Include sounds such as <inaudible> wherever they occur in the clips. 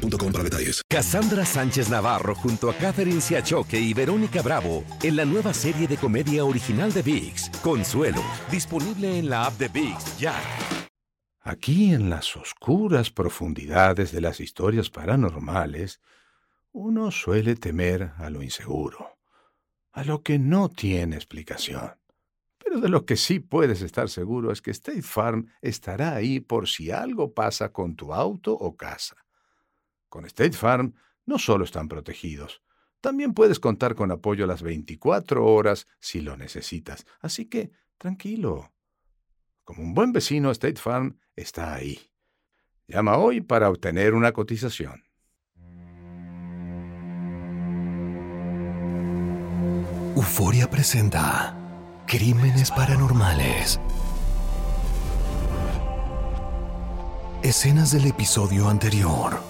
boostmobile.com para detalles. Cassandra Sánchez Navarro junto a Catherine Siachoque y Verónica Bravo en la nueva serie de comedia original de VIX, Consuelo, disponible en la app de VIX ya. Aquí en las oscuras profundidades de las historias paranormales, uno suele temer a lo inseguro, a lo que no tiene explicación. Pero de lo que sí puedes estar seguro es que State Farm estará ahí por si algo pasa con tu auto o casa. Con State Farm no solo están protegidos, también puedes contar con apoyo a las 24 horas si lo necesitas. Así que, tranquilo. Como un buen vecino, State Farm está ahí. Llama hoy para obtener una cotización. Euforia presenta Crímenes Paranormales. Escenas del episodio anterior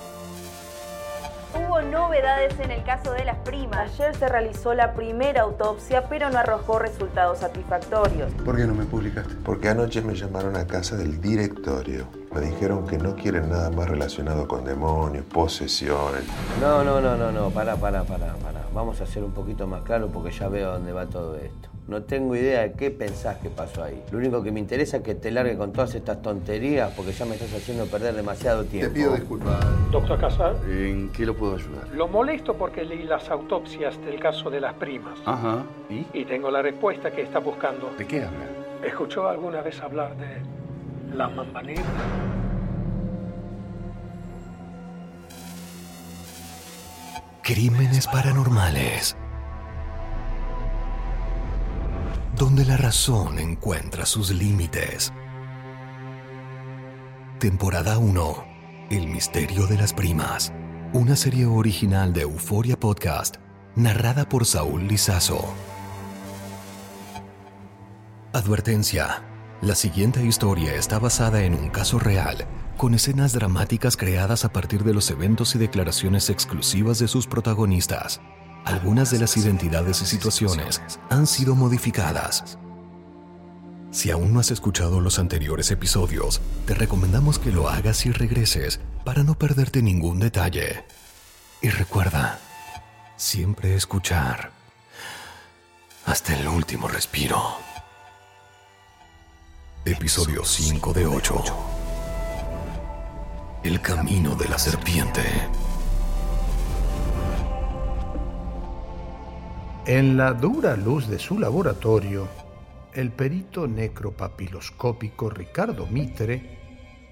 novedades en el caso de las primas. Ayer se realizó la primera autopsia, pero no arrojó resultados satisfactorios. ¿Por qué no me publicaste? Porque anoche me llamaron a casa del directorio. Me dijeron que no quieren nada más relacionado con demonios, posesiones. No, no, no, no, no, pará, pará, pará, pará. Vamos a hacer un poquito más claro porque ya veo dónde va todo esto. No tengo idea de qué pensás que pasó ahí. Lo único que me interesa es que te largue con todas estas tonterías porque ya me estás haciendo perder demasiado tiempo. Te pido disculpas. Doctor Casar. ¿En qué lo puedo ayudar? Lo molesto porque leí las autopsias del caso de las primas. Ajá. ¿Y? Y tengo la respuesta que está buscando. ¿De qué habla? ¿Escuchó alguna vez hablar de la mamba negra? Crímenes paranormales donde la razón encuentra sus límites. Temporada 1. El misterio de las primas. Una serie original de Euforia Podcast, narrada por Saúl Lizazo. Advertencia. La siguiente historia está basada en un caso real, con escenas dramáticas creadas a partir de los eventos y declaraciones exclusivas de sus protagonistas. Algunas de las identidades y situaciones han sido modificadas. Si aún no has escuchado los anteriores episodios, te recomendamos que lo hagas y regreses para no perderte ningún detalle. Y recuerda, siempre escuchar hasta el último respiro. Episodio 5 de 8. El camino de la serpiente. En la dura luz de su laboratorio, el perito necropapiloscópico Ricardo Mitre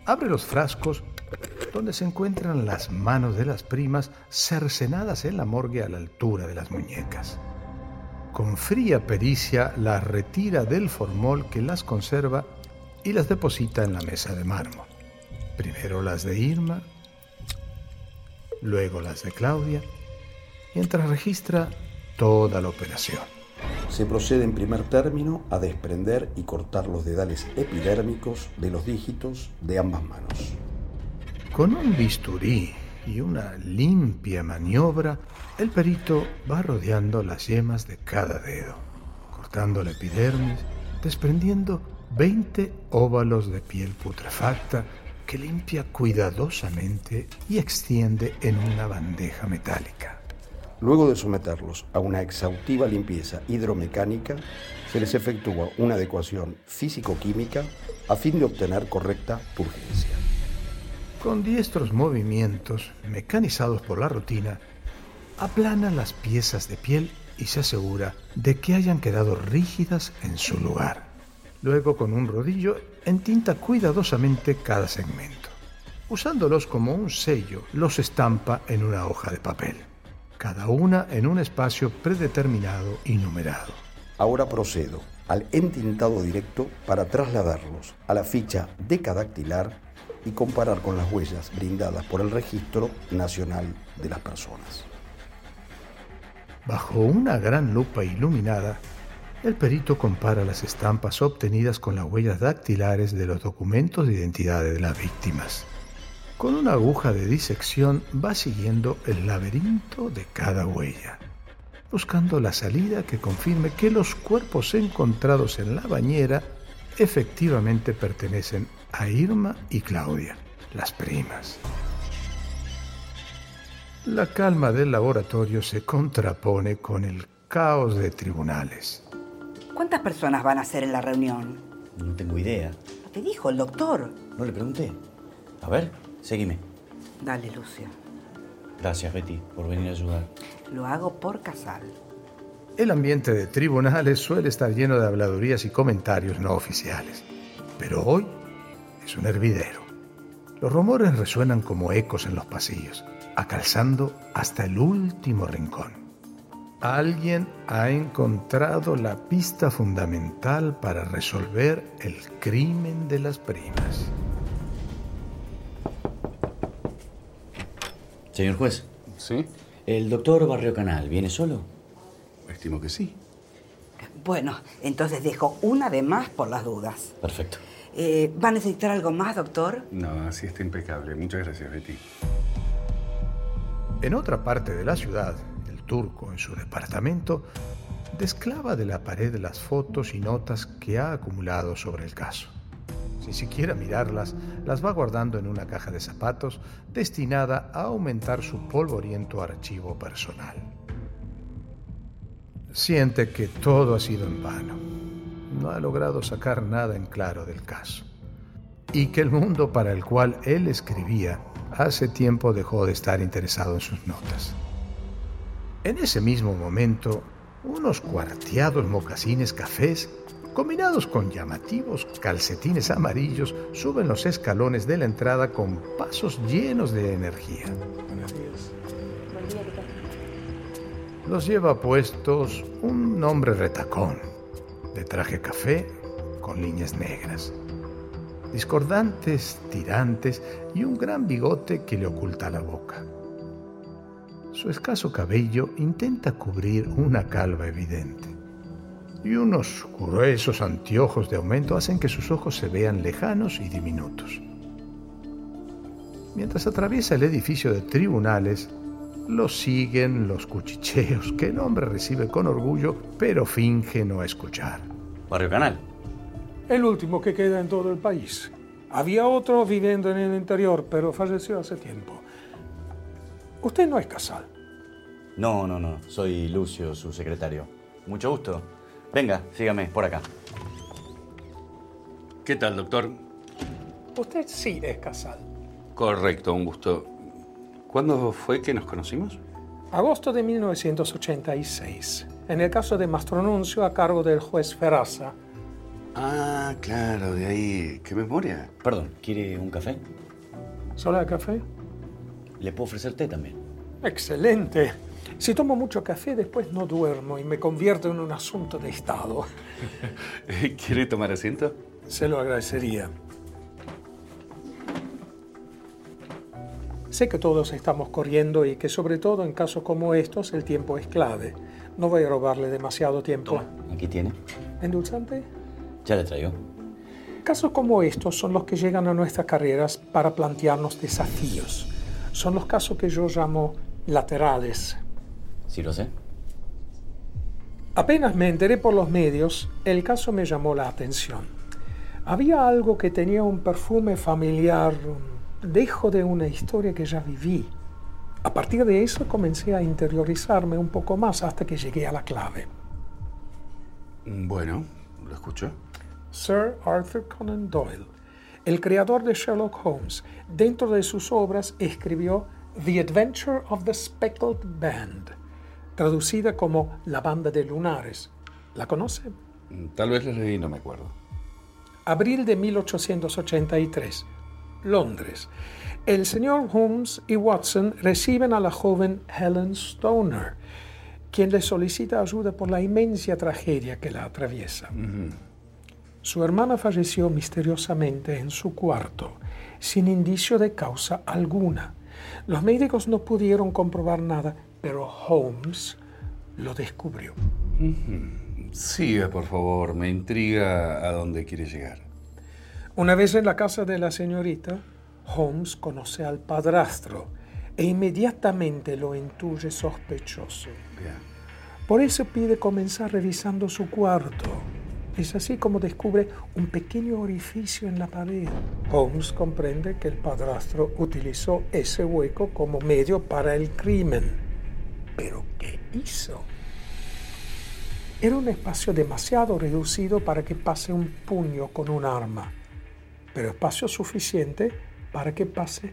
abre los frascos donde se encuentran las manos de las primas cercenadas en la morgue a la altura de las muñecas. Con fría pericia las retira del formol que las conserva y las deposita en la mesa de mármol. Primero las de Irma, luego las de Claudia, mientras registra toda la operación. Se procede en primer término a desprender y cortar los dedales epidérmicos de los dígitos de ambas manos. Con un bisturí y una limpia maniobra, el perito va rodeando las yemas de cada dedo, cortando la epidermis, desprendiendo 20 óvalos de piel putrefacta que limpia cuidadosamente y extiende en una bandeja metálica. Luego de someterlos a una exhaustiva limpieza hidromecánica, se les efectúa una adecuación físico-química a fin de obtener correcta purgencia. Con diestros movimientos, mecanizados por la rutina, aplana las piezas de piel y se asegura de que hayan quedado rígidas en su lugar. Luego, con un rodillo, entinta cuidadosamente cada segmento. Usándolos como un sello, los estampa en una hoja de papel cada una en un espacio predeterminado y numerado. Ahora procedo al entintado directo para trasladarlos a la ficha decadactilar y comparar con las huellas brindadas por el Registro Nacional de las Personas. Bajo una gran lupa iluminada, el perito compara las estampas obtenidas con las huellas dactilares de los documentos de identidad de las víctimas. Con una aguja de disección va siguiendo el laberinto de cada huella, buscando la salida que confirme que los cuerpos encontrados en la bañera efectivamente pertenecen a Irma y Claudia, las primas. La calma del laboratorio se contrapone con el caos de tribunales. ¿Cuántas personas van a ser en la reunión? No tengo idea. ¿No te dijo el doctor? No le pregunté. A ver, seguime. Dale, Lucio. Gracias, Betty, por venir a ayudar. Lo hago por Casal. El ambiente de tribunales suele estar lleno de habladurías y comentarios no oficiales. Pero hoy es un hervidero. Los rumores resuenan como ecos en los pasillos, acalzando hasta el último rincón. Alguien ha encontrado la pista fundamental para resolver el crimen de las primas. Señor juez. ¿Sí? ¿El doctor Barrio Canal viene solo? Estimo que sí. Bueno, entonces dejo una de más por las dudas. Perfecto. Eh, ¿Va a necesitar algo más, doctor? No, así está impecable. Muchas gracias, Betty. En otra parte de la ciudad, turco, en su departamento, desclava de la pared las fotos y notas que ha acumulado sobre el caso. Sin siquiera mirarlas, las va guardando en una caja de zapatos destinada a aumentar su polvoriento archivo personal. Siente que todo ha sido en vano. No ha logrado sacar nada en claro del caso. Y que el mundo para el cual él escribía hace tiempo dejó de estar interesado en sus notas. En ese mismo momento, unos cuarteados mocasines cafés, combinados con llamativos calcetines amarillos, suben los escalones de la entrada con pasos llenos de energía. Los lleva puestos un hombre retacón, de traje café con líneas negras, discordantes tirantes y un gran bigote que le oculta la boca. Su escaso cabello intenta cubrir una calva evidente y unos gruesos anteojos de aumento hacen que sus ojos se vean lejanos y diminutos. Mientras atraviesa el edificio de tribunales, lo siguen los cuchicheos que el hombre recibe con orgullo, pero finge no escuchar. Barrio Canal. El último que queda en todo el país. Había otro viviendo en el interior, pero falleció hace tiempo. Usted no es Casal. No, no, no. Soy Lucio, su secretario. Mucho gusto. Venga, sígame, por acá. ¿Qué tal, doctor? Usted sí es Casal. Correcto, un gusto. ¿Cuándo fue que nos conocimos? Agosto de 1986. En el caso de Mastronuncio a cargo del juez Ferraza. Ah, claro, de ahí. ¿Qué memoria? Perdón, ¿quiere un café? ¿Solo el café? ¿Le puedo ofrecer té también? Excelente. Si tomo mucho café, después no duermo y me convierto en un asunto de Estado. <laughs> ¿Quiere tomar asiento? Se lo agradecería. Sé que todos estamos corriendo y que sobre todo en casos como estos el tiempo es clave. No voy a robarle demasiado tiempo. Toma, aquí tiene. ¿Endulzante? Ya le traigo. Casos como estos son los que llegan a nuestras carreras para plantearnos desafíos. Son los casos que yo llamo laterales. Sí, lo sé. Apenas me enteré por los medios, el caso me llamó la atención. Había algo que tenía un perfume familiar, un dejo de una historia que ya viví. A partir de eso comencé a interiorizarme un poco más hasta que llegué a la clave. Bueno, lo escucho. Sir Arthur Conan Doyle, el creador de Sherlock Holmes, dentro de sus obras escribió The Adventure of the Speckled Band, traducida como La Banda de Lunares. ¿La conoce? Tal vez la leí no me acuerdo. Abril de 1883, Londres. El señor Holmes y Watson reciben a la joven Helen Stoner, quien les solicita ayuda por la inmensa tragedia que la atraviesa. Su hermana falleció misteriosamente en su cuarto, sin indicio de causa alguna. Los médicos no pudieron comprobar nada, pero Holmes lo descubrió. Siga, por favor. Me intriga a dónde quiere llegar. Una vez en la casa de la señorita, Holmes conoce al padrastro e inmediatamente lo intuye sospechoso. Por eso pide comenzar revisando su cuarto. Es así como descubre un pequeño orificio en la pared. Holmes comprende que el padrastro utilizó ese hueco como medio para el crimen. ¿Pero qué hizo? Era un espacio demasiado reducido para que pase un puño con un arma, pero espacio suficiente para que pase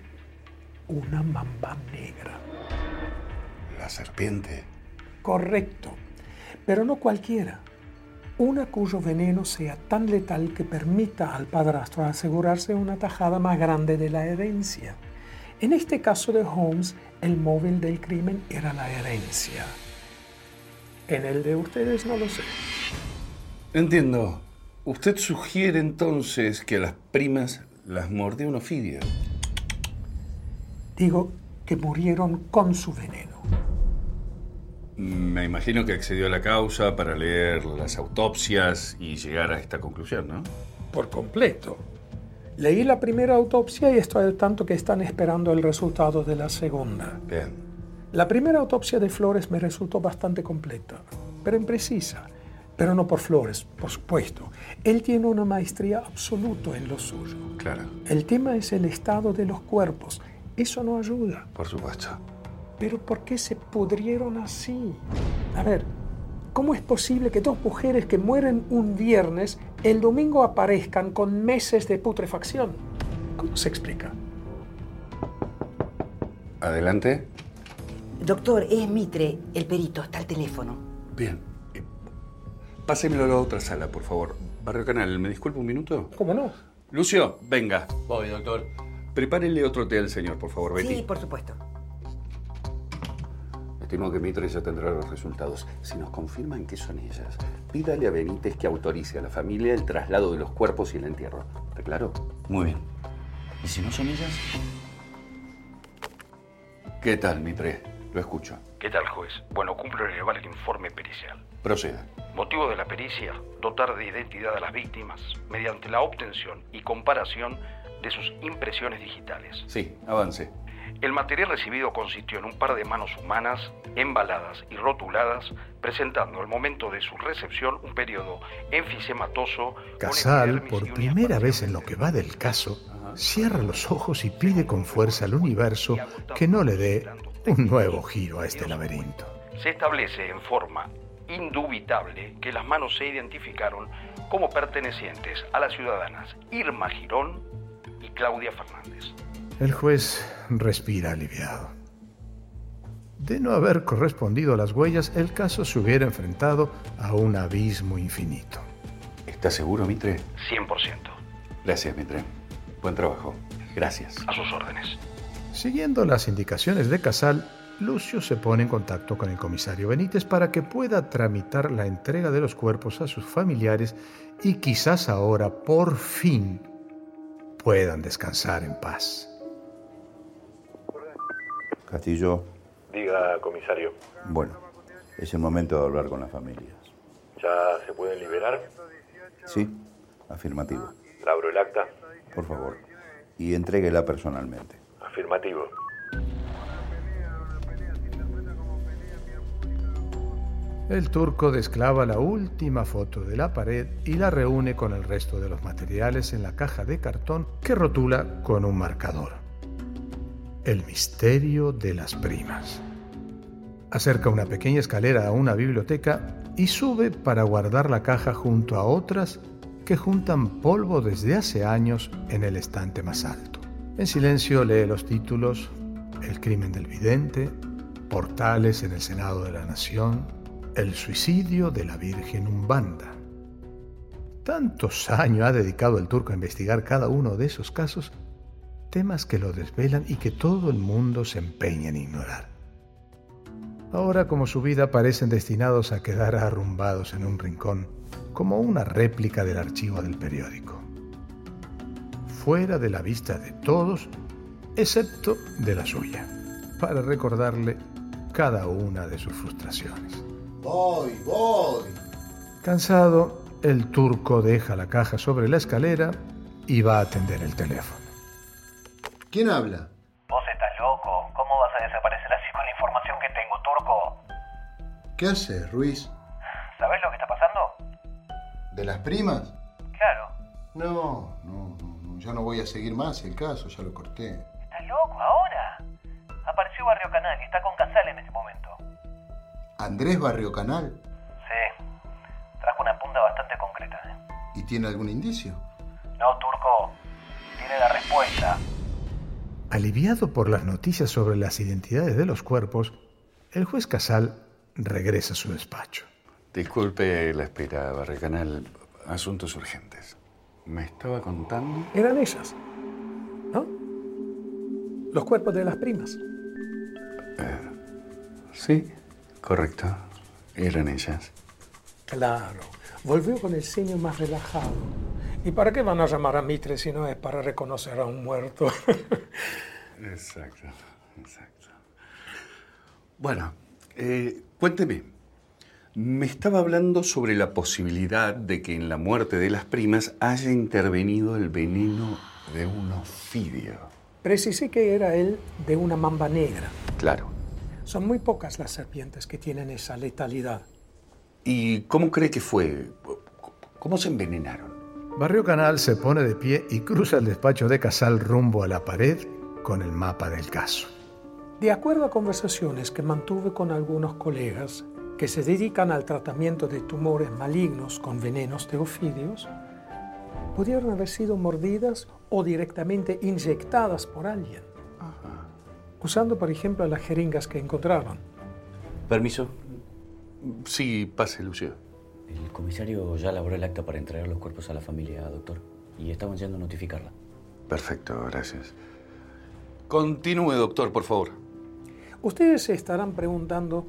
una mamba negra. La serpiente. Correcto, pero no cualquiera. Una cuyo veneno sea tan letal que permita al padrastro asegurarse una tajada más grande de la herencia. En este caso de Holmes, el móvil del crimen era la herencia. En el de ustedes no lo sé. Entiendo. Usted sugiere entonces que a las primas las mordió un ofidio. Digo que murieron con su veneno. Me imagino que accedió a la causa para leer las autopsias y llegar a esta conclusión, ¿no? Por completo. Leí la primera autopsia y estoy al tanto que están esperando el resultado de la segunda. Bien. La primera autopsia de Flores me resultó bastante completa, pero imprecisa. Pero no por Flores, por supuesto. Él tiene una maestría absoluta en lo suyo. Claro. El tema es el estado de los cuerpos. Eso no ayuda. Por supuesto. Pero ¿por qué se pudrieron así? A ver, ¿cómo es posible que dos mujeres que mueren un viernes el domingo aparezcan con meses de putrefacción? ¿Cómo se explica? Adelante. Doctor, es Mitre, el perito, está al teléfono. Bien. Eh, Pásemelo a la otra sala, por favor. Barrio Canal, ¿me disculpa un minuto? ¿Cómo no? Lucio, venga. Voy, doctor. Prepárele otro té al señor, por favor, Betty. Sí, por supuesto. Estimo que Mitre ya tendrá los resultados. Si nos confirman que son ellas, pídale a Benítez que autorice a la familia el traslado de los cuerpos y el entierro. ¿Está claro? Muy bien. ¿Y si no son ellas? ¿Qué tal, Mitre? Lo escucho. ¿Qué tal, juez? Bueno, cumplo elevar el informe pericial. Proceda. Motivo de la pericia, dotar de identidad a las víctimas mediante la obtención y comparación de sus impresiones digitales. Sí, avance. El material recibido consistió en un par de manos humanas, embaladas y rotuladas, presentando al momento de su recepción un periodo enfisematoso. Casal, por primera vez en lo que va del caso, cierra los ojos y pide con fuerza al universo que no le dé un nuevo giro a este laberinto. Se establece en forma indubitable que las manos se identificaron como pertenecientes a las ciudadanas Irma Girón y Claudia Fernández. El juez respira aliviado. De no haber correspondido a las huellas, el caso se hubiera enfrentado a un abismo infinito. ¿Está seguro, Mitre? 100%. Gracias, Mitre. Buen trabajo. Gracias. A sus órdenes. Siguiendo las indicaciones de Casal, Lucio se pone en contacto con el comisario Benítez para que pueda tramitar la entrega de los cuerpos a sus familiares y quizás ahora, por fin, puedan descansar en paz. Castillo, Diga, comisario, bueno, es el momento de hablar con las familias. ¿ya se pueden liberar? ¿Sí? Afirmativo. ¿Le abro el acta? Por favor. Y entréguela personalmente. Afirmativo. El turco desclava la última foto de la pared y la reúne con el resto de los materiales en la caja de cartón que rotula con un marcador. El misterio de las primas. Acerca una pequeña escalera a una biblioteca y sube para guardar la caja junto a otras que juntan polvo desde hace años en el estante más alto. En silencio lee los títulos El crimen del vidente, Portales en el Senado de la Nación, El suicidio de la Virgen Umbanda. Tantos años ha dedicado el turco a investigar cada uno de esos casos, temas que lo desvelan y que todo el mundo se empeña en ignorar. Ahora, como su vida, parecen destinados a quedar arrumbados en un rincón, como una réplica del archivo del periódico. Fuera de la vista de todos, excepto de la suya, para recordarle cada una de sus frustraciones. Voy, voy. Cansado, el turco deja la caja sobre la escalera y va a atender el teléfono. ¿Quién habla? Vos estás loco. ¿Cómo vas a desaparecer así con la información que tengo, turco? ¿Qué haces, Ruiz? ¿Sabés lo que está pasando? ¿De las primas? Claro. No, no, no, no. Ya no voy a seguir más el caso, ya lo corté. ¿Estás loco ahora? Apareció Barrio Canal y está con Casal en este momento. ¿Andrés Barrio Canal? Sí. Trajo una punta bastante concreta. ¿eh? ¿Y tiene algún indicio? No, turco. Tiene la respuesta. Aliviado por las noticias sobre las identidades de los cuerpos, el juez Casal regresa a su despacho. Disculpe la espera, Barrecanal. Asuntos urgentes. ¿Me estaba contando? Eran ellas, ¿no? Los cuerpos de las primas. Sí, correcto. Eran ellas. Claro. Volvió con el ceño más relajado. ¿Y para qué van a llamar a Mitre si no es para reconocer a un muerto? <laughs> Exacto, exacto. Bueno, eh, cuénteme. Me estaba hablando sobre la posibilidad de que en la muerte de las primas haya intervenido el veneno de un ofidio. Precisé que era él de una mamba negra. Claro. Son muy pocas las serpientes que tienen esa letalidad. ¿Y cómo cree que fue? ¿Cómo se envenenaron? Barrio Canal se pone de pie y cruza el despacho de Casal rumbo a la pared con el mapa del caso. De acuerdo a conversaciones que mantuve con algunos colegas que se dedican al tratamiento de tumores malignos con venenos de ofidios, pudieron haber sido mordidas o directamente inyectadas por alguien, usando por ejemplo las jeringas que encontraron. Permiso. Sí, pase, Lucio. El comisario ya elaboró el acta para entregar los cuerpos a la familia, doctor. Y estaban yendo a notificarla. Perfecto, gracias. Continúe, doctor, por favor. Ustedes se estarán preguntando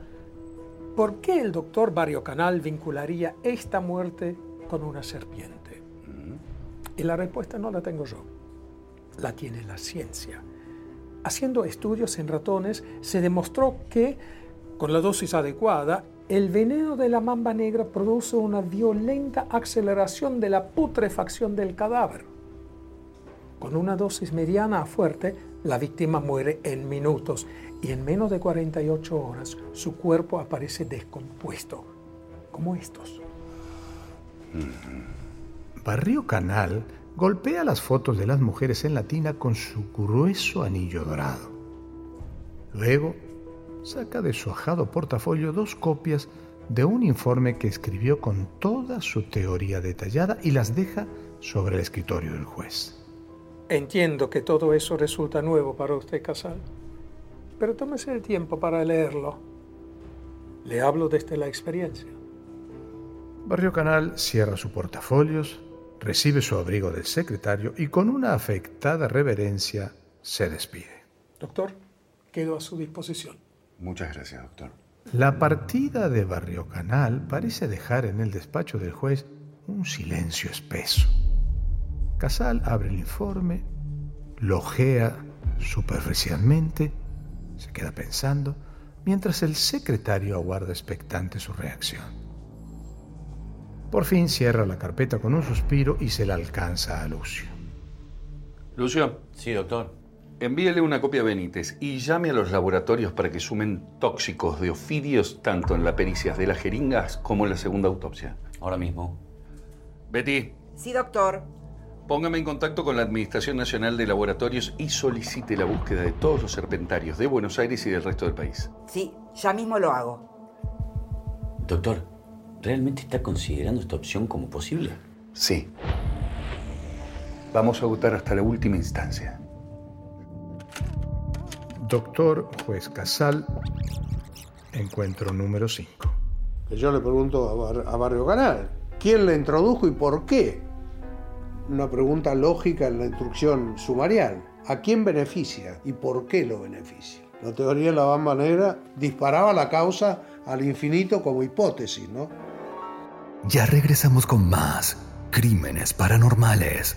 por qué el doctor Barrio Canal vincularía esta muerte con una serpiente. Y la respuesta no la tengo yo, la tiene la ciencia. Haciendo estudios en ratones se demostró que, con la dosis adecuada, el veneno de la mamba negra produce una violenta aceleración de la putrefacción del cadáver. Con una dosis mediana a fuerte, la víctima muere en minutos y en menos de 48 horas su cuerpo aparece descompuesto, como estos. Barrio Canal golpea las fotos de las mujeres en la tina con su grueso anillo dorado. Luego saca de su ajado portafolio dos copias de un informe que escribió con toda su teoría detallada y las deja sobre el escritorio del juez. Entiendo que todo eso resulta nuevo para usted, Casal, pero tómese el tiempo para leerlo. Le hablo desde la experiencia. Barrio Canal cierra su portafolios, recibe su abrigo del secretario y con una afectada reverencia se despide. Doctor, quedo a su disposición. Muchas gracias, doctor. La partida de Barrio Canal parece dejar en el despacho del juez un silencio espeso. Casal abre el informe, lo ojea superficialmente, se queda pensando, mientras el secretario aguarda expectante su reacción. Por fin cierra la carpeta con un suspiro y se la alcanza a Lucio. Lucio. Sí, doctor. Envíele una copia a Benítez y llame a los laboratorios para que sumen tóxicos de ofidios tanto en la pericia de las jeringas como en la segunda autopsia. Ahora mismo. Betty, Sí, doctor. póngame en contacto con la Administración Nacional de Laboratorios y solicite la búsqueda de todos los serpentarios de Buenos Aires y del resto del país. Sí, ya mismo lo hago. Doctor, ¿realmente está considerando esta opción como posible? Sí. Vamos a votar hasta la última instancia. Doctor Juez Casal, encuentro número 5. Yo le pregunto a, Bar- a Barrio Canal, ¿quién le introdujo y por qué? Una pregunta lógica en la instrucción sumarial. ¿A quién beneficia y por qué lo beneficia? La teoría de la bamba negra disparaba la causa al infinito como hipótesis, ¿no? Ya regresamos con más crímenes paranormales.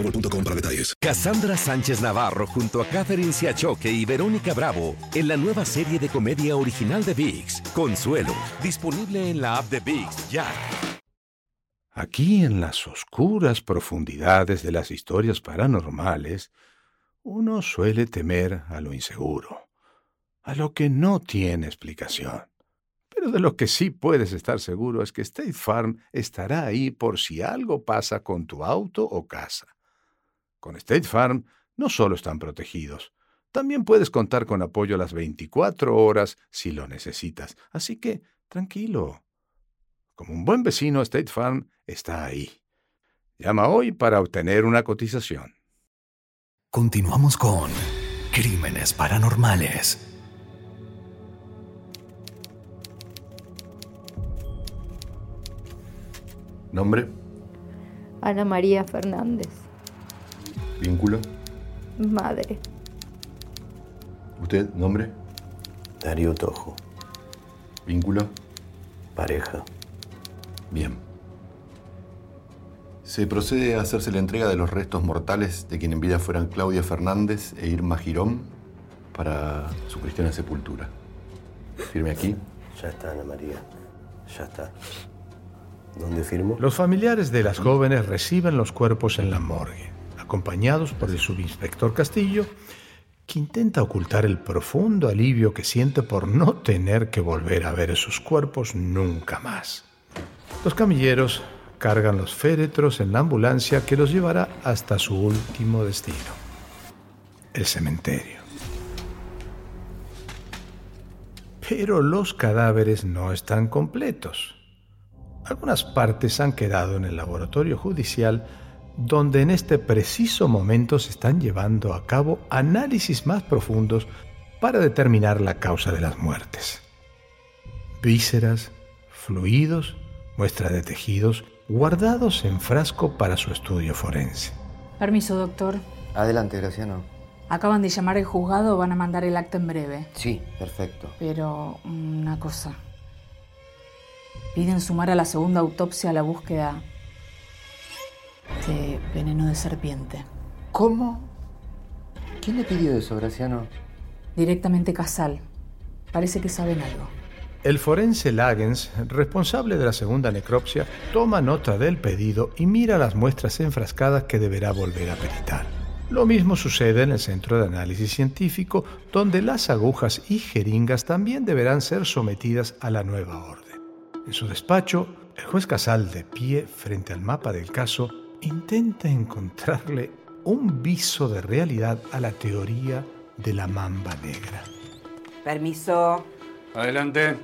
boostmobile.com para detalles. Cassandra Sánchez Navarro junto a Catherine Siachoque y Verónica Bravo en la nueva serie de comedia original de VIX, Consuelo, disponible en la app de VIX ya. Aquí en las oscuras profundidades de las historias paranormales, uno suele temer a lo inseguro, a lo que no tiene explicación. Pero de lo que sí puedes estar seguro es que State Farm estará ahí por si algo pasa con tu auto o casa. Con State Farm no solo están protegidos, también puedes contar con apoyo a las 24 horas si lo necesitas. Así que, tranquilo. Como un buen vecino, State Farm está ahí. Llama hoy para obtener una cotización. Continuamos con Crímenes Paranormales. ¿Nombre? Ana María Fernández, ¿Vínculo? madre. ¿Usted? ¿Nombre? Darío Tojo. ¿Vínculo? Pareja. Bien. Se procede a hacerse la entrega de los restos mortales de quien en vida fueran Claudia Fernández e Irma Girón para su cristiana sepultura. Firme aquí. Ya está, Ana María. Ya está. ¿Dónde firmo? Los familiares de las jóvenes reciben los cuerpos en la morgue, acompañados por el subinspector Castillo, que intenta ocultar el profundo alivio que siente por no tener que volver a ver esos cuerpos nunca más. Los camilleros cargan los féretros en la ambulancia que los llevará hasta su último destino, el cementerio. Pero los cadáveres no están completos. Algunas partes han quedado en el laboratorio judicial donde en este preciso momento se están llevando a cabo análisis más profundos para determinar la causa de las muertes. Vísceras, fluidos, muestra de tejidos guardados en frasco para su estudio forense. Permiso, doctor. Adelante, Graciano. Acaban de llamar al juzgado, van a mandar el acta en breve. Sí, perfecto. Pero una cosa. Piden sumar a la segunda autopsia la búsqueda de veneno de serpiente. ¿Cómo? ¿Quién le pidió eso, Graciano? Directamente Casal. Parece que saben algo. El forense Lagens, responsable de la segunda necropsia, toma nota del pedido y mira las muestras enfrascadas que deberá volver a peritar. Lo mismo sucede en el centro de análisis científico, donde las agujas y jeringas también deberán ser sometidas a la nueva orden. En su despacho, el juez Casal, de pie frente al mapa del caso, intenta encontrarle un viso de realidad a la teoría de la mamba negra. Permiso. Adelante.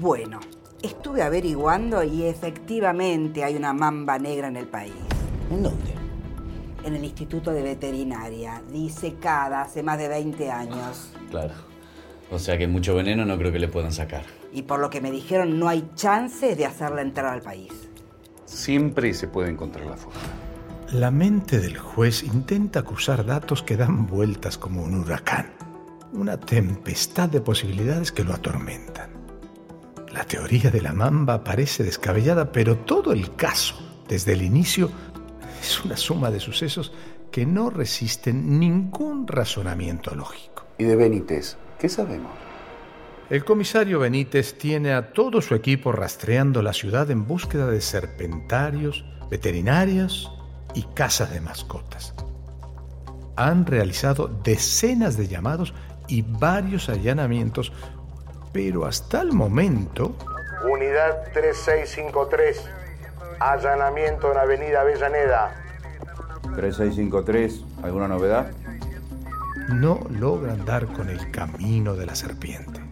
Bueno, estuve averiguando y efectivamente hay una mamba negra en el país. ¿En dónde? En el Instituto de Veterinaria, disecada hace más de 20 años. Claro. O sea que mucho veneno no creo que le puedan sacar. Y por lo que me dijeron, no hay chance de hacerla entrar al país. Siempre se puede encontrar la forma. La mente del juez intenta acusar datos que dan vueltas como un huracán, una tempestad de posibilidades que lo atormentan. La teoría de la mamba parece descabellada, pero todo el caso, desde el inicio, es una suma de sucesos que no resisten ningún razonamiento lógico. ¿Y de Benítez? ¿Qué sabemos? El comisario Benítez tiene a todo su equipo rastreando la ciudad en búsqueda de serpentarios, veterinarios y casas de mascotas. Han realizado decenas de llamados y varios allanamientos, pero hasta el momento Unidad 3653. Allanamiento en Avenida Avellaneda. 3653, ¿alguna novedad? no logran dar con el camino de la serpiente.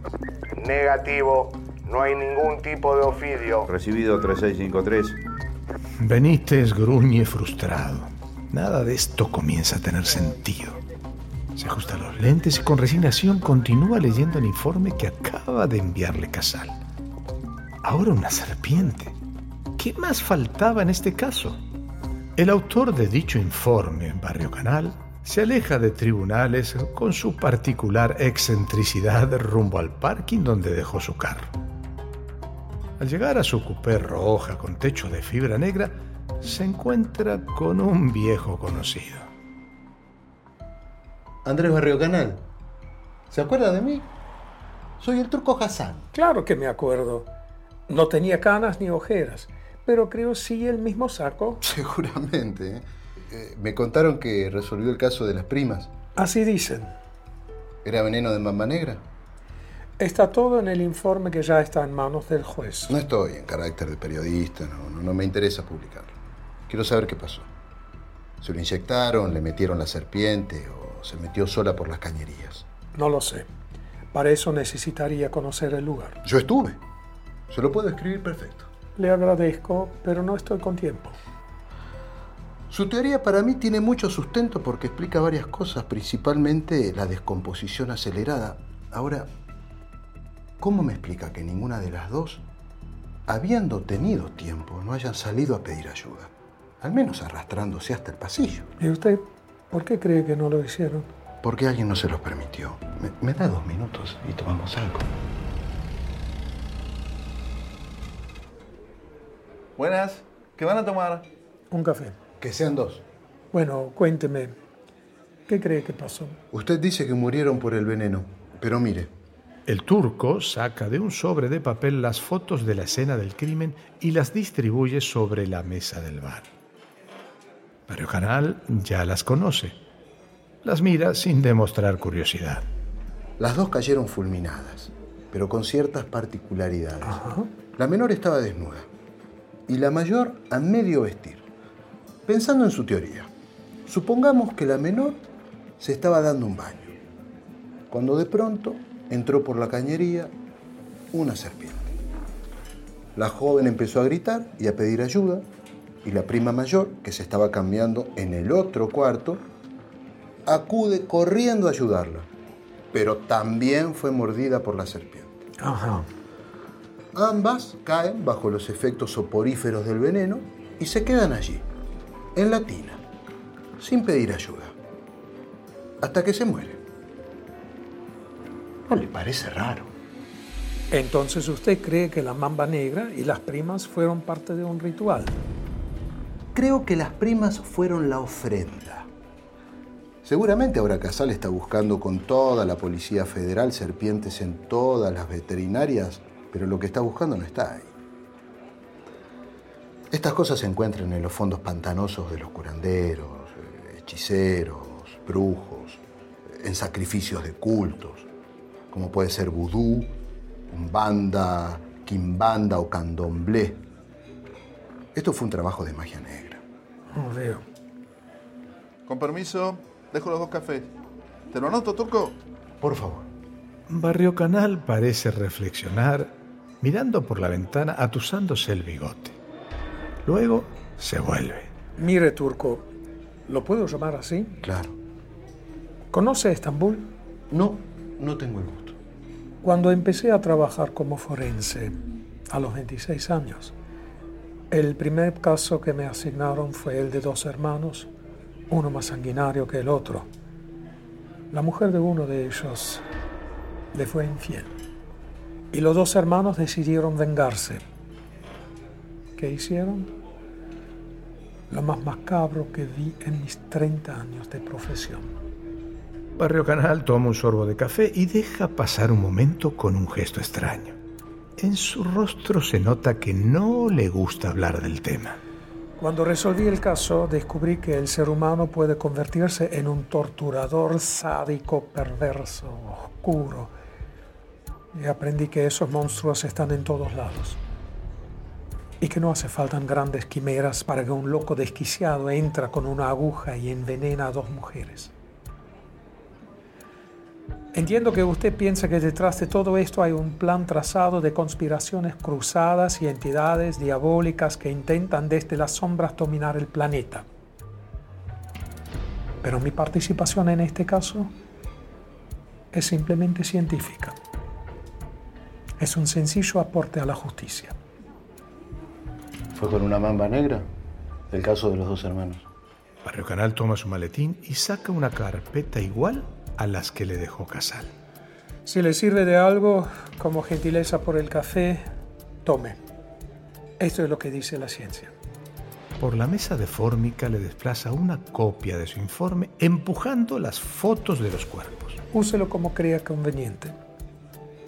Negativo. No hay ningún tipo de ofidio. Recibido 3653. Benítez gruñe frustrado. Nada de esto comienza a tener sentido. Se ajusta los lentes y con resignación continúa leyendo el informe que acaba de enviarle Casal. Ahora una serpiente. ¿Qué más faltaba en este caso? El autor de dicho informe en Barrio Canal se aleja de tribunales con su particular excentricidad rumbo al parking donde dejó su carro. Al llegar a su coupé roja con techo de fibra negra, se encuentra con un viejo conocido. Andrés Barrio Canal. ¿Se acuerda de mí? Soy el turco Hassan. Claro que me acuerdo. No tenía canas ni ojeras, pero creo sí el mismo saco. <laughs> Seguramente. ¿eh? Eh, me contaron que resolvió el caso de las primas. Así dicen. ¿Era veneno de mamba negra? Está todo en el informe que ya está en manos del juez. No estoy en carácter de periodista, no, no, no me interesa publicarlo. Quiero saber qué pasó. ¿Se lo inyectaron, le metieron la serpiente o se metió sola por las cañerías? No lo sé. Para eso necesitaría conocer el lugar. Yo estuve. Se lo puedo escribir perfecto. Le agradezco, pero no estoy con tiempo. Su teoría para mí tiene mucho sustento porque explica varias cosas, principalmente la descomposición acelerada. Ahora, ¿cómo me explica que ninguna de las dos, habiendo tenido tiempo, no hayan salido a pedir ayuda? Al menos arrastrándose hasta el pasillo. ¿Y usted por qué cree que no lo hicieron? Porque alguien no se los permitió. Me, me da dos minutos y tomamos algo. Buenas, ¿qué van a tomar? Un café. Que sean dos. Bueno, cuénteme, ¿qué cree que pasó? Usted dice que murieron por el veneno, pero mire. El turco saca de un sobre de papel las fotos de la escena del crimen y las distribuye sobre la mesa del bar. Mario Canal ya las conoce. Las mira sin demostrar curiosidad. Las dos cayeron fulminadas, pero con ciertas particularidades. La menor estaba desnuda y la mayor a medio vestir. Pensando en su teoría, supongamos que la menor se estaba dando un baño, cuando de pronto entró por la cañería una serpiente. La joven empezó a gritar y a pedir ayuda, y la prima mayor, que se estaba cambiando en el otro cuarto, acude corriendo a ayudarla, pero también fue mordida por la serpiente. Ajá. Ambas caen bajo los efectos soporíferos del veneno y se quedan allí, en la tina, sin pedir ayuda, hasta que se mueren. ¿No le parece raro? Entonces usted cree que la mamba negra y las primas fueron parte de un ritual. Creo que las primas fueron la ofrenda. Seguramente ahora Casal está buscando con toda la Policía Federal serpientes en todas las veterinarias, pero lo que está buscando no está ahí. Estas cosas se encuentran en los fondos pantanosos de los curanderos, eh, hechiceros, brujos, en sacrificios de cultos, como puede ser vudú, umbanda, quimbanda o candomblé. Esto fue un trabajo de magia negra. No veo. Con permiso, dejo los dos cafés. ¿Te lo anoto, Turco? Por favor. Barrio Canal parece reflexionar, mirando por la ventana, atusándose el bigote. Luego se vuelve. Mire, Turco, ¿lo puedo llamar así? Claro. ¿Conoce Estambul? No, no tengo el gusto. Cuando empecé a trabajar como forense, a los 26 años, el primer caso que me asignaron fue el de dos hermanos, uno más sanguinario que el otro. La mujer de uno de ellos le fue infiel. Y los dos hermanos decidieron vengarse. ¿Qué hicieron? Lo más macabro que vi en mis 30 años de profesión. Barrio Canal toma un sorbo de café y deja pasar un momento con un gesto extraño. En su rostro se nota que no le gusta hablar del tema. Cuando resolví el caso, descubrí que el ser humano puede convertirse en un torturador sádico, perverso, oscuro. Y aprendí que esos monstruos están en todos lados. Y que no hace falta grandes quimeras para que un loco desquiciado entra con una aguja y envenena a dos mujeres. Entiendo que usted piensa que detrás de todo esto hay un plan trazado de conspiraciones cruzadas y entidades diabólicas que intentan desde las sombras dominar el planeta. Pero mi participación en este caso es simplemente científica. Es un sencillo aporte a la justicia. ¿Fue con una mamba negra? El caso de los dos hermanos. Barrio Canal toma su maletín y saca una carpeta igual a las que le dejó Casal. Si le sirve de algo, como gentileza por el café, tome. Esto es lo que dice la ciencia. Por la mesa de fórmica le desplaza una copia de su informe empujando las fotos de los cuerpos. Úselo como crea conveniente,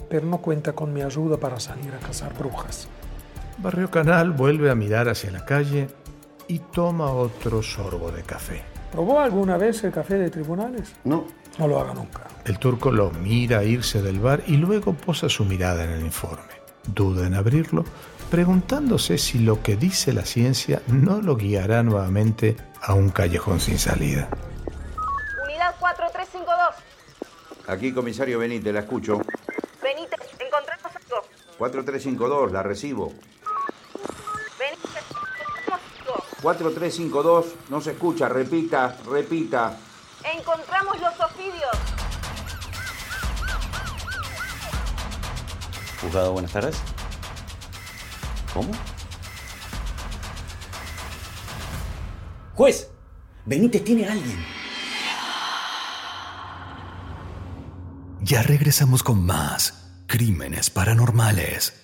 pero no cuenta con mi ayuda para salir a cazar brujas. Barrio Canal vuelve a mirar hacia la calle y toma otro sorbo de café. ¿Probó alguna vez el café de tribunales? No. No lo haga nunca. El turco lo mira irse del bar y luego posa su mirada en el informe. Duda en abrirlo, preguntándose si lo que dice la ciencia no lo guiará nuevamente a un callejón sin salida. Unidad 4352. Aquí, comisario Benítez, la escucho. Benítez, encontramos algo. 4352, la recibo. 4352, no se escucha, repita, repita. Encontramos los ofidios. Juzgado, buenas tardes. ¿Cómo? Juez, Benítez tiene a alguien. Ya regresamos con más crímenes paranormales.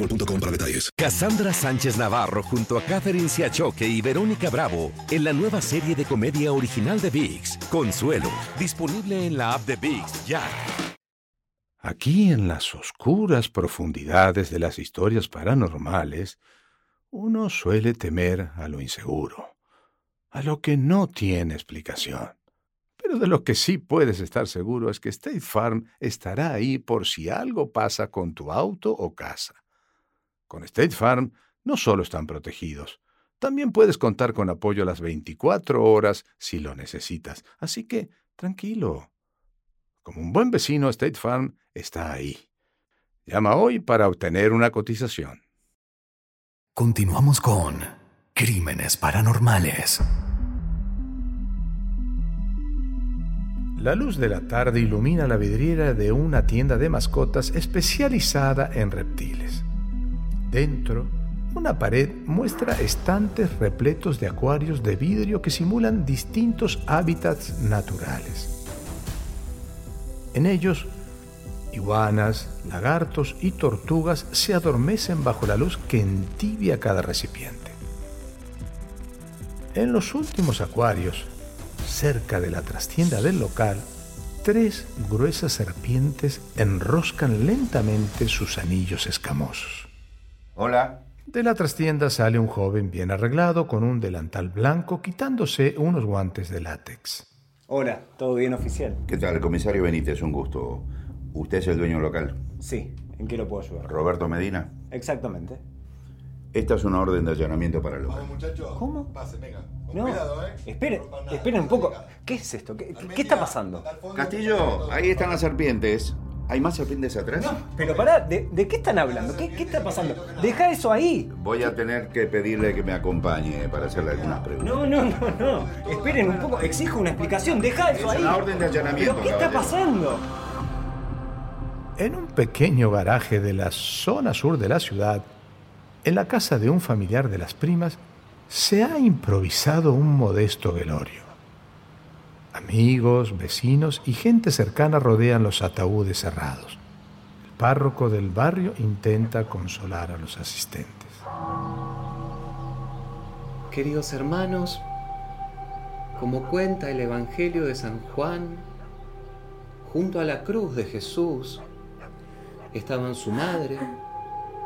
boostmobile.com para detalles. Cassandra Sánchez Navarro junto a Catherine Siachoque y Verónica Bravo en la nueva serie de comedia original de VIX, Consuelo, disponible en la app de VIX ya. Aquí en las oscuras profundidades de las historias paranormales, uno suele temer a lo inseguro, a lo que no tiene explicación. Pero de lo que sí puedes estar seguro es que State Farm estará ahí por si algo pasa con tu auto o casa. Con State Farm no solo están protegidos, también puedes contar con apoyo a las 24 horas si lo necesitas. Así que, tranquilo. Como un buen vecino, State Farm está ahí. Llama hoy para obtener una cotización. Continuamos con Crímenes Paranormales. La luz de la tarde ilumina la vidriera de una tienda de mascotas especializada en reptiles. Dentro, una pared muestra estantes repletos de acuarios de vidrio que simulan distintos hábitats naturales. En ellos, iguanas, lagartos y tortugas se adormecen bajo la luz que entibia cada recipiente. En los últimos acuarios, cerca de la trastienda del local, tres gruesas serpientes enroscan lentamente sus anillos escamosos. Hola. De la trastienda sale un joven bien arreglado con un delantal blanco quitándose unos guantes de látex. Hola, ¿todo bien oficial? ¿Qué tal, comisario Benítez? Un gusto. ¿Usted es el dueño local? Sí, ¿en qué lo puedo ayudar? Roberto Medina. Exactamente. Esta es una orden de allanamiento para el local. ¿Cómo? Pase, venga. Con No, cuidado, ¿eh? esperen, esperen un poco. ¿Qué es esto? ¿Qué, qué- qué está pasando? Castillo, ahí están las serpientes. ¿Hay más serpientes atrás? Pero pará, ¿de, de qué están hablando? ¿Qué, qué está pasando? Deja eso ahí. Voy a tener que pedirle que me acompañe para hacerle algunas preguntas. No, no, no, no. Esperen un poco, exijo una explicación. Deja eso Es ahí. una orden de allanamiento, ¿Pero qué está pasando? En un pequeño garaje de la zona sur de la ciudad, en la casa de un familiar de las primas, se ha improvisado un modesto velorio. Amigos, vecinos y gente cercana rodean los ataúdes cerrados. El párroco del barrio intenta consolar a los asistentes. Queridos hermanos, como cuenta el Evangelio de San Juan, junto a la cruz de Jesús estaban su madre,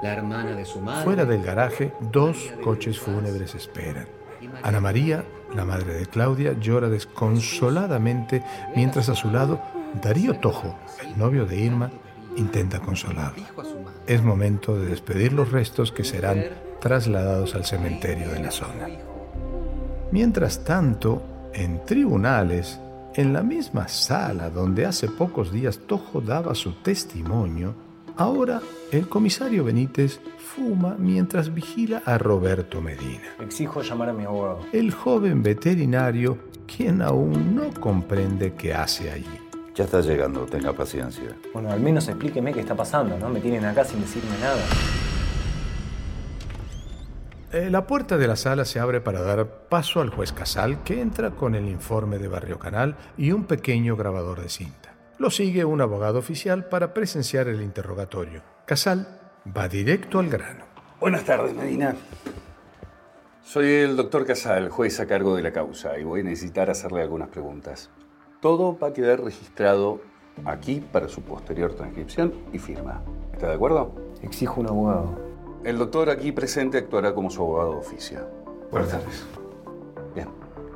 la hermana de su madre. Fuera del garaje, dos coches fúnebres esperan. Ana María, la madre de Claudia, llora desconsoladamente mientras a su lado Darío Tojo, el novio de Irma, intenta consolarla. Es momento de despedir los restos que serán trasladados al cementerio de la zona. Mientras tanto, en tribunales, en la misma sala donde hace pocos días Tojo daba su testimonio, ahora el comisario Benítez fuma mientras vigila a Roberto Medina. Exijo llamar a mi abogado. El joven veterinario, quien aún no comprende qué hace allí. Ya está llegando, tenga paciencia. Bueno, al menos explíqueme qué está pasando, ¿no? Me tienen acá sin decirme nada. Eh, La puerta de la sala se abre para dar paso al juez Casal, que entra con el informe de Barrio Canal y un pequeño grabador de cinta. Lo sigue un abogado oficial para presenciar el interrogatorio. Casal va directo al grano. Buenas tardes, Medina. Soy el doctor Casal, juez a cargo de la causa, y voy a necesitar hacerle algunas preguntas. Todo va a quedar registrado aquí para su posterior transcripción y firma. ¿Está de acuerdo? Exijo un abogado. El doctor aquí presente actuará como su abogado de oficio. Buenas tardes. Bien,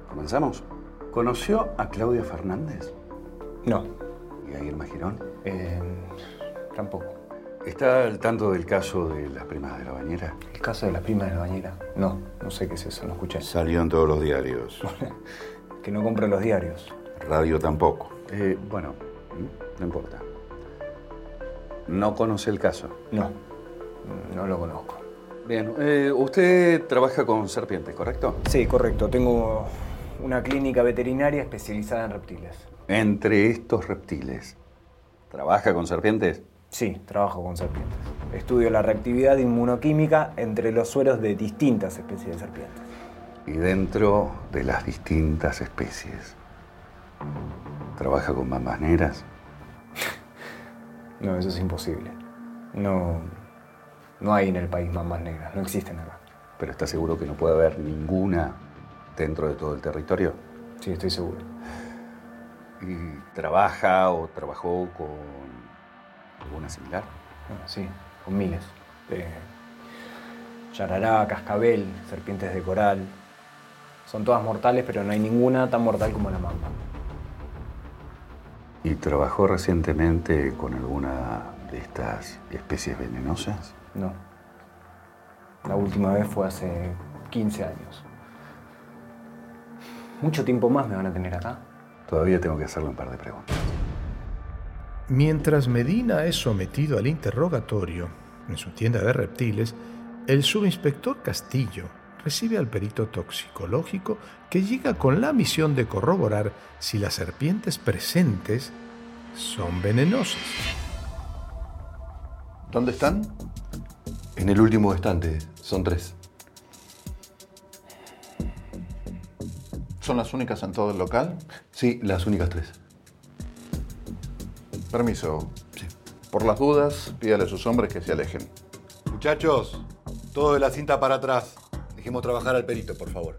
comenzamos. ¿Conoció a Claudia Fernández? No. ¿Y a Irma Girón? Eh, tampoco. ¿Está al tanto del caso de las primas de la bañera? ¿El caso de las primas de la bañera? No, no sé qué es eso, no escuché. Salió en todos los diarios. <laughs> que no compro los diarios. Radio tampoco. Eh, bueno, no importa. ¿No conoce el caso? No, no lo conozco. Bien, eh, usted trabaja con serpientes, ¿correcto? Sí, correcto. Tengo una clínica veterinaria especializada en reptiles. Entre estos reptiles, ¿trabaja con serpientes? Sí, trabajo con serpientes. Estudio la reactividad inmunoquímica entre los sueros de distintas especies de serpientes. Y dentro de las distintas especies, ¿trabaja con mambas negras? <laughs> No, eso es imposible. No, no hay en el país mambas negras, no existen acá. ¿Pero está seguro que no puede haber ninguna dentro de todo el territorio? Sí, estoy seguro. ¿Y trabaja o trabajó con alguna similar? Ah, sí, con miles. Eh, yarará, cascabel, serpientes de coral. Son todas mortales, pero no hay ninguna tan mortal como la mamba. ¿Y trabajó recientemente con alguna de estas especies venenosas? No. La última vez fue hace 15 años. Mucho tiempo más me van a tener acá. Todavía tengo que hacerle un par de preguntas. Mientras Medina es sometido al interrogatorio en su tienda de reptiles, el subinspector Castillo recibe al perito toxicológico que llega con la misión de corroborar si las serpientes presentes son venenosas. ¿Dónde están? En el último estante, son tres. ¿Son las únicas en todo el local? Sí, las únicas tres. Permiso. Por las dudas, pídale a sus hombres que se alejen. Muchachos, todo de la cinta para atrás. Dejemos trabajar al perito, por favor.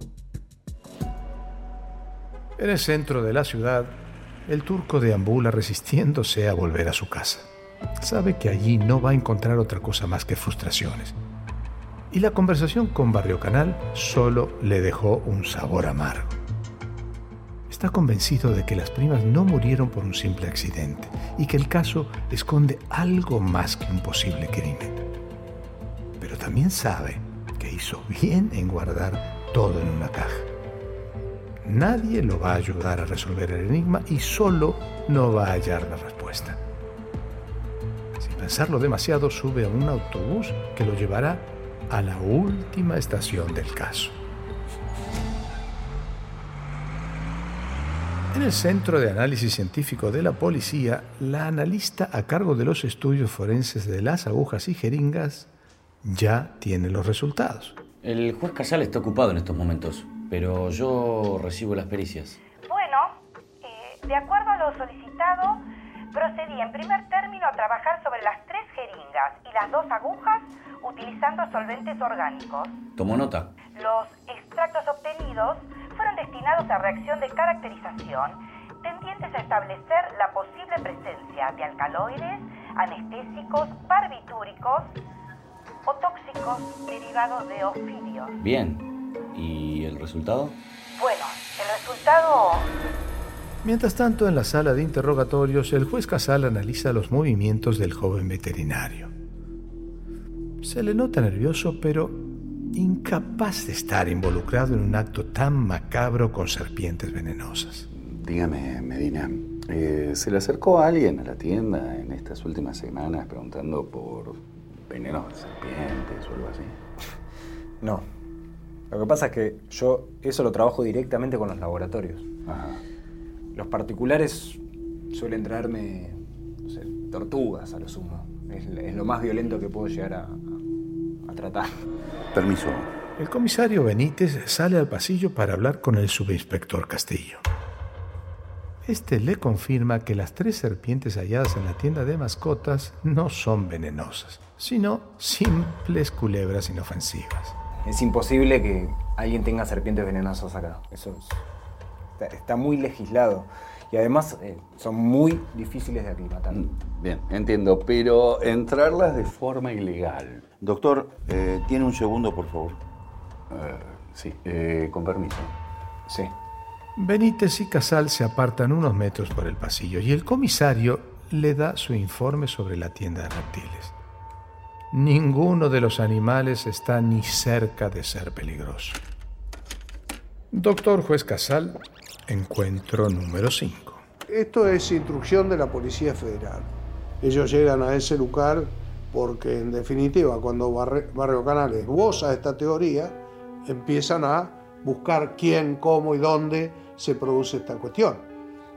En el centro de la ciudad, el turco deambula resistiéndose a volver a su casa. Sabe que allí no va a encontrar otra cosa más que frustraciones. Y la conversación con Barrio Canal solo le dejó un sabor amargo. Está convencido de que las primas no murieron por un simple accidente y que el caso esconde algo más que un posible crimen. Pero también sabe que hizo bien en guardar todo en una caja. Nadie lo va a ayudar a resolver el enigma y solo no va a hallar la respuesta. Sin pensarlo demasiado, sube a un autobús que lo llevará a la última estación del caso. En el Centro de Análisis Científico de la Policía, la analista a cargo de los estudios forenses de las agujas y jeringas ya tiene los resultados. El juez Casal está ocupado en estos momentos, pero yo recibo las pericias. Bueno, eh, de acuerdo a lo solicitado, procedí en primer término a trabajar sobre las tres jeringas y las dos agujas utilizando solventes orgánicos. Tomo nota. Los extractos obtenidos fueron destinados a reacción de caracterización tendientes a establecer la posible presencia de alcaloides, anestésicos, barbitúricos o tóxicos derivados de ofidios. Bien. ¿Y el resultado? Bueno, el resultado Mientras tanto, en la sala de interrogatorios, el juez Casal analiza los movimientos del joven veterinario. Se le nota nervioso, pero incapaz de estar involucrado en un acto tan macabro con serpientes venenosas. Dígame, Medina, eh, ¿se le acercó a alguien a la tienda en estas últimas semanas preguntando por venenos de serpientes o algo así? <laughs> No. Lo que pasa es que yo eso lo trabajo directamente con los laboratorios. Los particulares suelen traerme, no sé, tortugas a lo sumo. Es, es lo más violento que puedo llegar a, a tratar. Permiso. El comisario Benítez sale al pasillo para hablar con el subinspector Castillo. Este le confirma que las tres serpientes halladas en la tienda de mascotas no son venenosas, sino simples culebras inofensivas. Es imposible que alguien tenga serpientes venenosas acá. Eso es- está, está muy legislado. Y además eh, son muy difíciles de aclimatar. Bien, entiendo, pero entrarlas de forma ilegal. Doctor, eh, ¿tiene un segundo, por favor? Eh, sí, eh, con permiso. Sí. Benítez y Casal se apartan unos metros por el pasillo y el comisario le da su informe sobre la tienda de reptiles. Ninguno de los animales está ni cerca de ser peligroso. Doctor Juez Casal, encuentro número 5. Esto es instrucción de la Policía Federal. Ellos llegan a ese lugar porque, en definitiva, cuando Barrio Canal esboza esta teoría, empiezan a buscar quién, cómo y dónde se produce esta cuestión.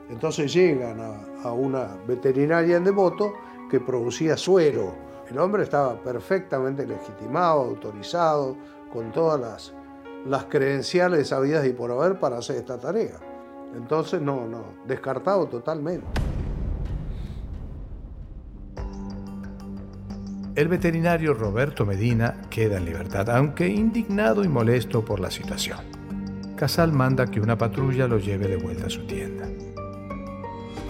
Entonces llegan a, a una veterinaria en Devoto que producía suero. El hombre estaba perfectamente legitimado, autorizado, con todas las, las credenciales habidas y por haber para hacer esta tarea. Entonces, no, no, descartado totalmente. El veterinario Roberto Medina queda en libertad, aunque indignado y molesto por la situación. Casal manda que una patrulla lo lleve de vuelta a su tienda.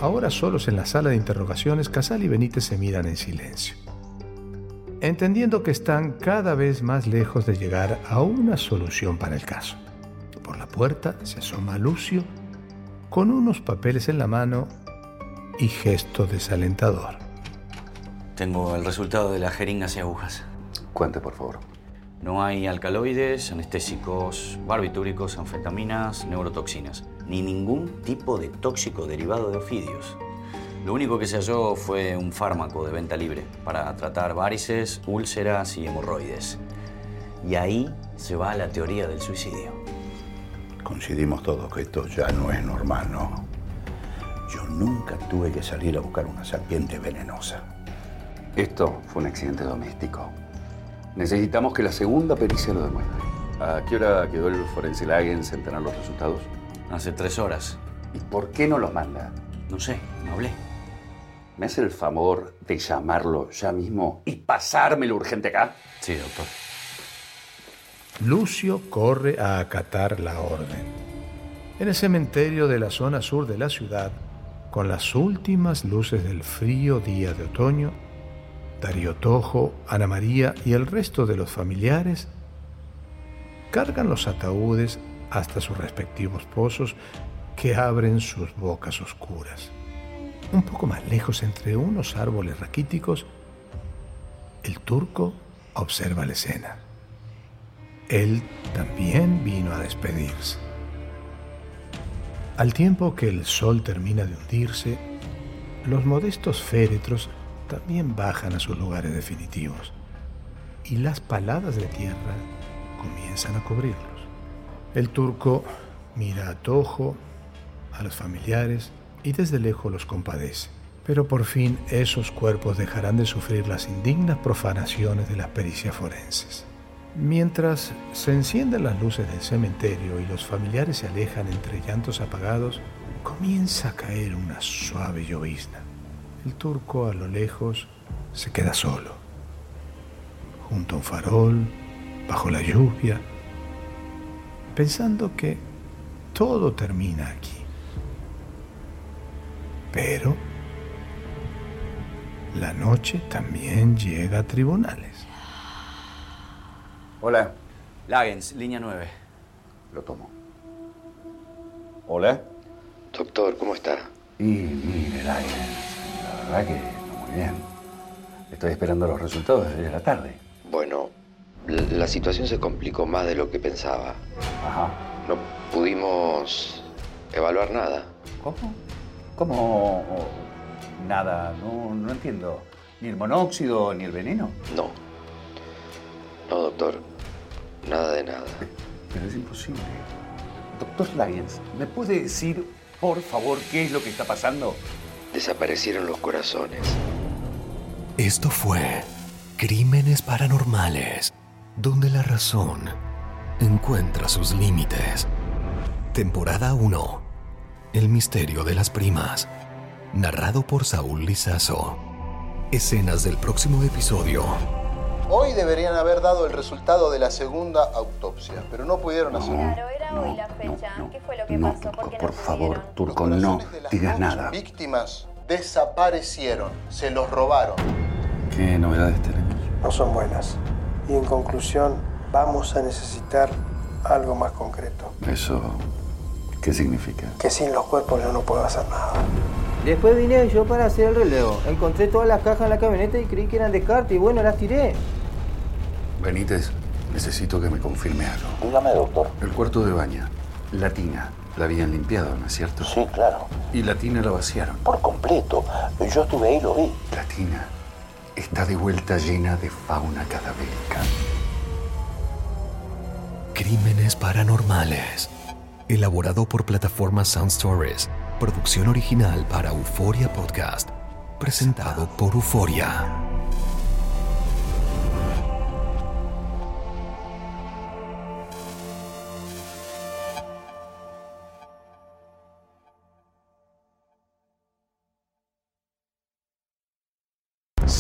Ahora solos en la sala de interrogaciones, Casal y Benítez se miran en silencio, entendiendo que están cada vez más lejos de llegar a una solución para el caso. Por la puerta se asoma Lucio con unos papeles en la mano y gesto desalentador. Tengo el resultado de las jeringas y agujas. Cuente, por favor. No hay alcaloides, anestésicos, barbitúricos, anfetaminas, neurotoxinas, ni ningún tipo de tóxico derivado de ofidios. Lo único que se halló fue un fármaco de venta libre para tratar varices, úlceras y hemorroides. Y ahí se va la teoría del suicidio. Coincidimos todos que esto ya no es normal, ¿no? Yo nunca tuve que salir a buscar una serpiente venenosa. Esto fue un accidente doméstico. Necesitamos que la segunda pericia lo demuestre. ¿A qué hora quedó el forense Lagens en tener los resultados? Hace tres horas. ¿Y por qué no los manda? No sé, no hablé. ¿Me hace el favor de llamarlo ya mismo y pasármelo urgente acá? Sí, doctor. Lucio corre a acatar la orden. En el cementerio de la zona sur de la ciudad, con las últimas luces del frío día de otoño, Darío Tojo, Ana María y el resto de los familiares cargan los ataúdes hasta sus respectivos pozos que abren sus bocas oscuras. Un poco más lejos, entre unos árboles raquíticos, el turco observa la escena. Él también vino a despedirse. Al tiempo que el sol termina de hundirse, los modestos féretros también bajan a sus lugares definitivos y las paladas de tierra comienzan a cubrirlos. El turco mira a Tojo, a los familiares y desde lejos los compadece. Pero por fin esos cuerpos dejarán de sufrir las indignas profanaciones de las pericias forenses. Mientras se encienden las luces del cementerio y los familiares se alejan entre llantos apagados, comienza a caer una suave llovizna. El turco a lo lejos se queda solo, junto a un farol, bajo la lluvia, pensando que todo termina aquí. Pero la noche también llega a tribunales. Hola. Lagens, línea 9. Lo tomo. Hola. Doctor, ¿cómo está? Y mire, Lagens, la verdad que está muy bien. Estoy esperando los resultados desde la tarde. Bueno, la, la situación se complicó más de lo que pensaba. Ajá. No pudimos evaluar nada. ¿Cómo? ¿Cómo? Nada, no, no entiendo. ¿Ni el monóxido ni el veneno? No. No, doctor. Nada de nada. Pero es imposible. Doctor Lyons, ¿me puede decir, por favor, qué es lo que está pasando? Desaparecieron los corazones. Esto fue Crímenes Paranormales, donde la razón encuentra sus límites. Temporada 1. El misterio de las primas. Narrado por Saúl Lizazo. Escenas del próximo episodio. Hoy deberían haber dado el resultado de la segunda autopsia, pero no pudieron hacerlo. era hoy la fecha. ¿Qué fue lo que No, pasó? ¿Por qué por no favor, Turco, no digas nada. Víctimas desaparecieron, se los robaron. ¿Qué novedades tenemos? No son buenas. Y en conclusión, vamos a necesitar algo más concreto. ¿Eso qué significa? Que sin los cuerpos yo no puedo hacer nada. Después vine yo para hacer el relevo. Encontré todas las cajas en la camioneta y creí que eran descarte y bueno, las tiré. Benítez, necesito que me confirme algo. Dígame, doctor. El cuarto de baño, la tina, la habían limpiado, ¿no es cierto? Sí, claro. Y la tina la vaciaron. Por completo. Yo estuve ahí y lo vi. La tina está de vuelta llena de fauna cadavérica. Crímenes Paranormales. Elaborado por plataforma Sound Stories. Producción original para Euforia Podcast. Presentado por Euforia.